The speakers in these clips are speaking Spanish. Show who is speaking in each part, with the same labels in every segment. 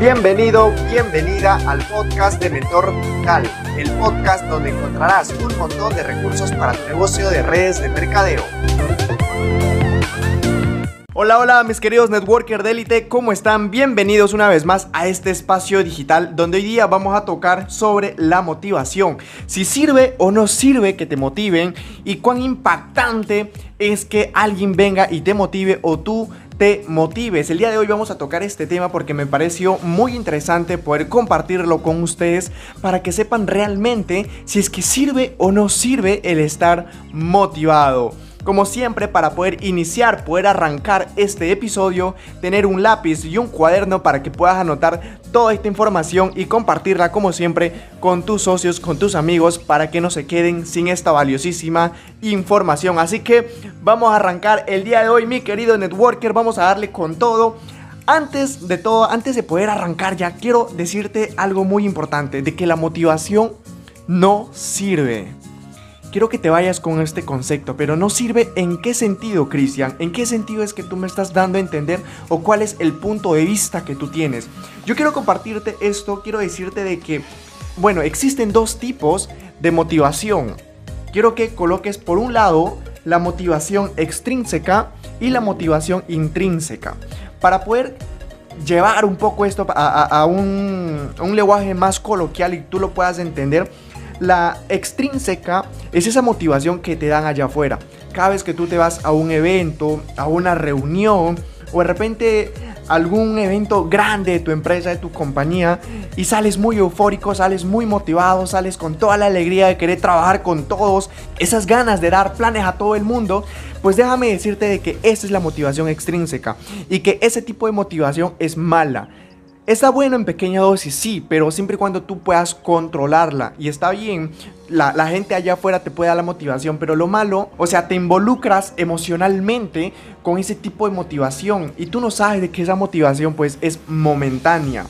Speaker 1: Bienvenido, bienvenida al podcast de Mentor Digital, el podcast donde encontrarás un montón de recursos para tu negocio de redes de mercadeo. Hola, hola mis queridos networker de élite, ¿cómo están? Bienvenidos una vez más a este espacio digital donde hoy día vamos a tocar sobre la motivación. Si sirve o no sirve que te motiven y cuán impactante es que alguien venga y te motive o tú te motives. El día de hoy vamos a tocar este tema porque me pareció muy interesante poder compartirlo con ustedes para que sepan realmente si es que sirve o no sirve el estar motivado. Como siempre, para poder iniciar, poder arrancar este episodio, tener un lápiz y un cuaderno para que puedas anotar toda esta información y compartirla como siempre con tus socios, con tus amigos, para que no se queden sin esta valiosísima información. Así que vamos a arrancar el día de hoy, mi querido networker, vamos a darle con todo. Antes de todo, antes de poder arrancar ya, quiero decirte algo muy importante, de que la motivación no sirve quiero que te vayas con este concepto, pero no sirve en qué sentido, Cristian, en qué sentido es que tú me estás dando a entender o cuál es el punto de vista que tú tienes. Yo quiero compartirte esto, quiero decirte de que, bueno, existen dos tipos de motivación. Quiero que coloques por un lado la motivación extrínseca y la motivación intrínseca. Para poder llevar un poco esto a, a un lenguaje más coloquial y tú lo puedas entender, la extrínseca es esa motivación que te dan allá afuera. Cada vez que tú te vas a un evento, a una reunión o de repente algún evento grande de tu empresa, de tu compañía y sales muy eufórico, sales muy motivado, sales con toda la alegría de querer trabajar con todos, esas ganas de dar planes a todo el mundo, pues déjame decirte de que esa es la motivación extrínseca y que ese tipo de motivación es mala. Está bueno en pequeña dosis, sí, pero siempre y cuando tú puedas controlarla. Y está bien, la, gente allá afuera te puede dar la motivación, pero lo malo, o sea, te involucras emocionalmente con ese tipo de motivación y tú no sabes de que esa motivación pues es momentánea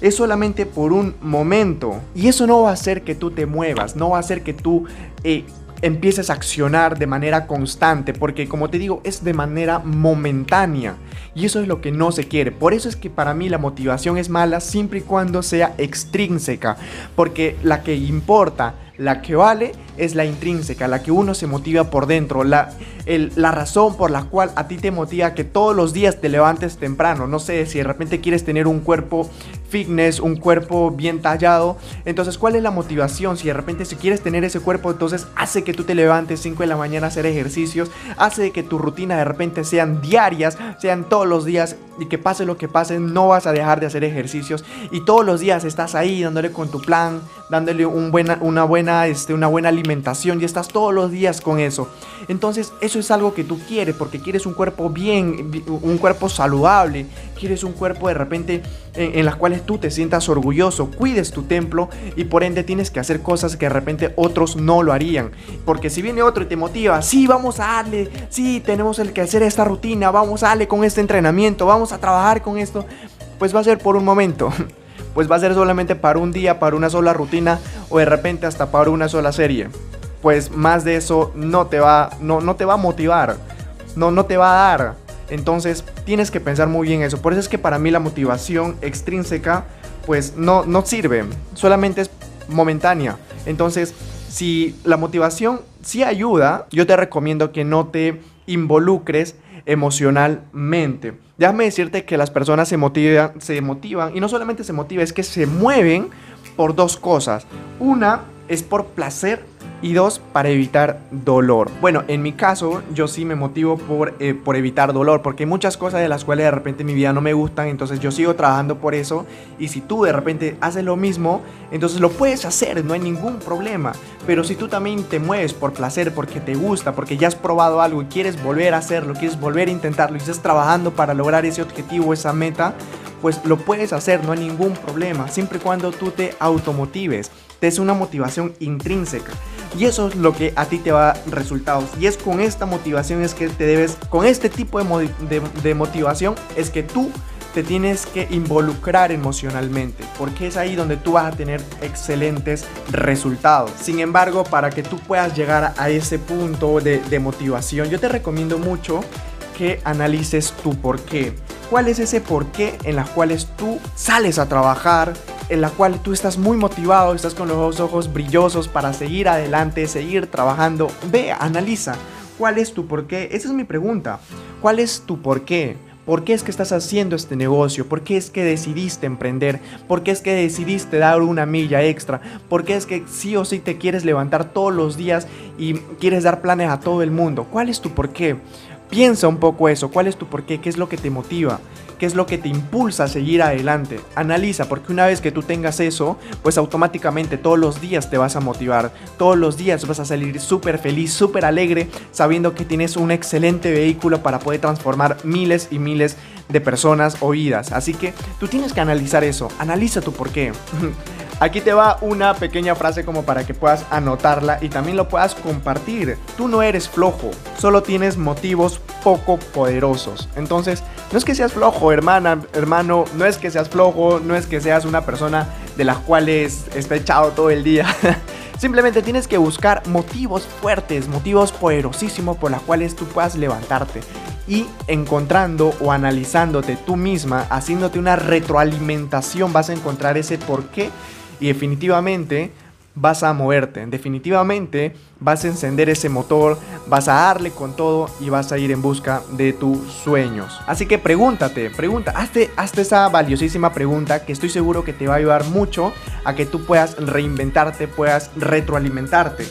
Speaker 1: es solamente por un momento. Y eso no va a hacer que tú te muevas, no va a hacer que tú eh, empieces a accionar de manera constante, porque como te digo, es de manera momentánea. Y eso es lo que no se quiere. Por eso es que para mí la motivación es mala siempre y cuando sea extrínseca, porque la que importa, la que vale, es la intrínseca, la que uno se motiva por dentro, la, la razón por la cual a ti te motiva que todos los días te levantes temprano. No sé si de repente quieres tener un cuerpo fitness, un cuerpo bien tallado. Entonces, ¿cuál es la motivación? Si de repente si quieres tener ese cuerpo, entonces hace que tú te levantes 5 de la mañana a hacer ejercicios, hace que tu rutina de repente sean diarias, sean todos los días y que pase lo que pase, no vas a dejar de hacer ejercicios y todos los días estás ahí dándole con tu plan, dándole este, una buena alimentación y estás todos los días con eso. Entonces, eso es algo que tú quieres porque quieres un cuerpo bien, un cuerpo saludable, quieres un cuerpo de repente en, en las cuales tú te sientas orgulloso, cuides tu templo y por ende tienes que hacer cosas que de repente otros no lo harían. Porque si viene otro y te motiva, sí, vamos a darle, sí, tenemos el que hacer esta rutina, vamos a darle con este entrenamiento, vamos a trabajar con esto, pues va a ser por un momento. Pues va a ser solamente para un día, para una sola rutina o de repente hasta para una sola serie. Pues más de eso no te va, no, no te va a motivar, no, no te va a dar. Entonces tienes que pensar muy bien eso. Por eso es que para mí la motivación extrínseca pues no, no sirve. Solamente es momentánea. Entonces si la motivación sí ayuda, yo te recomiendo que no te involucres emocionalmente. Déjame decirte que las personas se motivan, se motivan y no solamente se motivan, es que se mueven por dos cosas. Una es por placer y dos, para evitar dolor. Bueno, en mi caso, yo sí me motivo por, eh, por evitar dolor, porque hay muchas cosas de las cuales de repente en mi vida no me gustan, entonces yo sigo trabajando por eso. Y si tú de repente haces lo mismo, entonces lo puedes hacer, no hay ningún problema. Pero si tú también te mueves por placer, porque te gusta, porque ya has probado algo y quieres volver a hacerlo, quieres volver a intentarlo y estás trabajando para lograr ese objetivo, esa meta, pues lo puedes hacer, no hay ningún problema, siempre y cuando tú te automotives, te es una motivación intrínseca. Y eso es lo que a ti te va a dar resultados. Y es con esta motivación es que te debes, con este tipo de, de motivación es que tú te tienes que involucrar emocionalmente, porque es ahí donde tú vas a tener excelentes resultados. Sin embargo, para que tú puedas llegar a ese punto de, de motivación, yo te recomiendo mucho que analices tu por qué. ¿Cuál es ese por qué en las cuales tú sales a trabajar, en la cual tú estás muy motivado, estás con los ojos brillosos para seguir adelante, seguir trabajando? Ve, analiza. ¿Cuál es tu por qué? Esa es mi pregunta. ¿Cuál es tu por qué? ¿Por qué es que estás haciendo este negocio? ¿Por qué es que decidiste emprender? ¿Por qué es que decidiste dar una milla extra? ¿Por qué es que sí o sí te quieres levantar todos los días y quieres dar planes a todo el mundo? ¿Cuál es tu por qué? Piensa un poco eso, cuál es tu por qué, qué es lo que te motiva, qué es lo que te impulsa a seguir adelante. Analiza, porque una vez que tú tengas eso, pues automáticamente todos los días te vas a motivar, todos los días vas a salir súper feliz, súper alegre, sabiendo que tienes un excelente vehículo para poder transformar miles y miles de personas o vidas. Así que tú tienes que analizar eso, analiza tu por qué. Aquí te va una pequeña frase como para que puedas anotarla y también lo puedas compartir. Tú no eres flojo, solo tienes motivos poco poderosos. Entonces, no es que seas flojo, hermana, hermano, no es que seas flojo, no es que seas una persona de las cuales está echado todo el día. Simplemente tienes que buscar motivos fuertes, motivos poderosísimos por los cuales tú puedas levantarte. Y encontrando o analizándote tú misma, haciéndote una retroalimentación, vas a encontrar ese por qué y definitivamente vas a moverte, definitivamente vas a encender ese motor, vas a darle con todo y vas a ir en busca de tus sueños. Así que pregúntate, pregunta, hazte, hazte esa valiosísima pregunta que estoy seguro que te va a ayudar mucho a que tú puedas reinventarte, puedas retroalimentarte.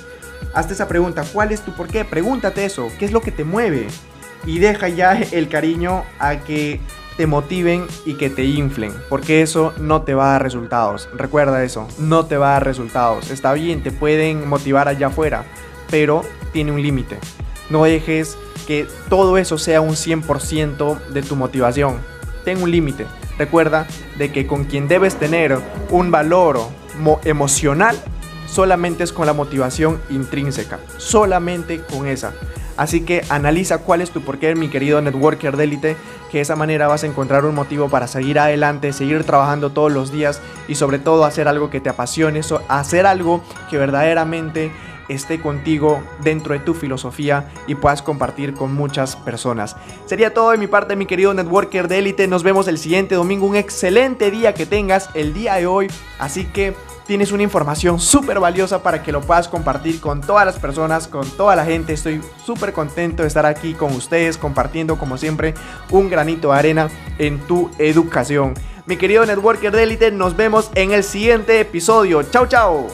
Speaker 1: Hazte esa pregunta, ¿cuál es tu por qué? Pregúntate eso, ¿qué es lo que te mueve? Y deja ya el cariño a que te motiven y que te inflen, porque eso no te va a dar resultados. Recuerda eso, no te va a dar resultados. Está bien, te pueden motivar allá afuera, pero tiene un límite. No dejes que todo eso sea un 100% de tu motivación. Ten un límite. Recuerda de que con quien debes tener un valor emocional solamente es con la motivación intrínseca. Solamente con esa. Así que analiza cuál es tu porqué, mi querido networker de que de esa manera vas a encontrar un motivo para seguir adelante, seguir trabajando todos los días y sobre todo hacer algo que te apasione, hacer algo que verdaderamente esté contigo dentro de tu filosofía y puedas compartir con muchas personas. Sería todo de mi parte, mi querido networker de. Nos vemos el siguiente domingo. Un excelente día que tengas el día de hoy. Así que tienes una información súper valiosa para que lo puedas compartir con todas las personas, con toda la gente. Estoy súper contento de estar aquí con ustedes, compartiendo como siempre un granito de arena en tu educación. Mi querido networker de élite, nos vemos en el siguiente episodio. Chao, chao.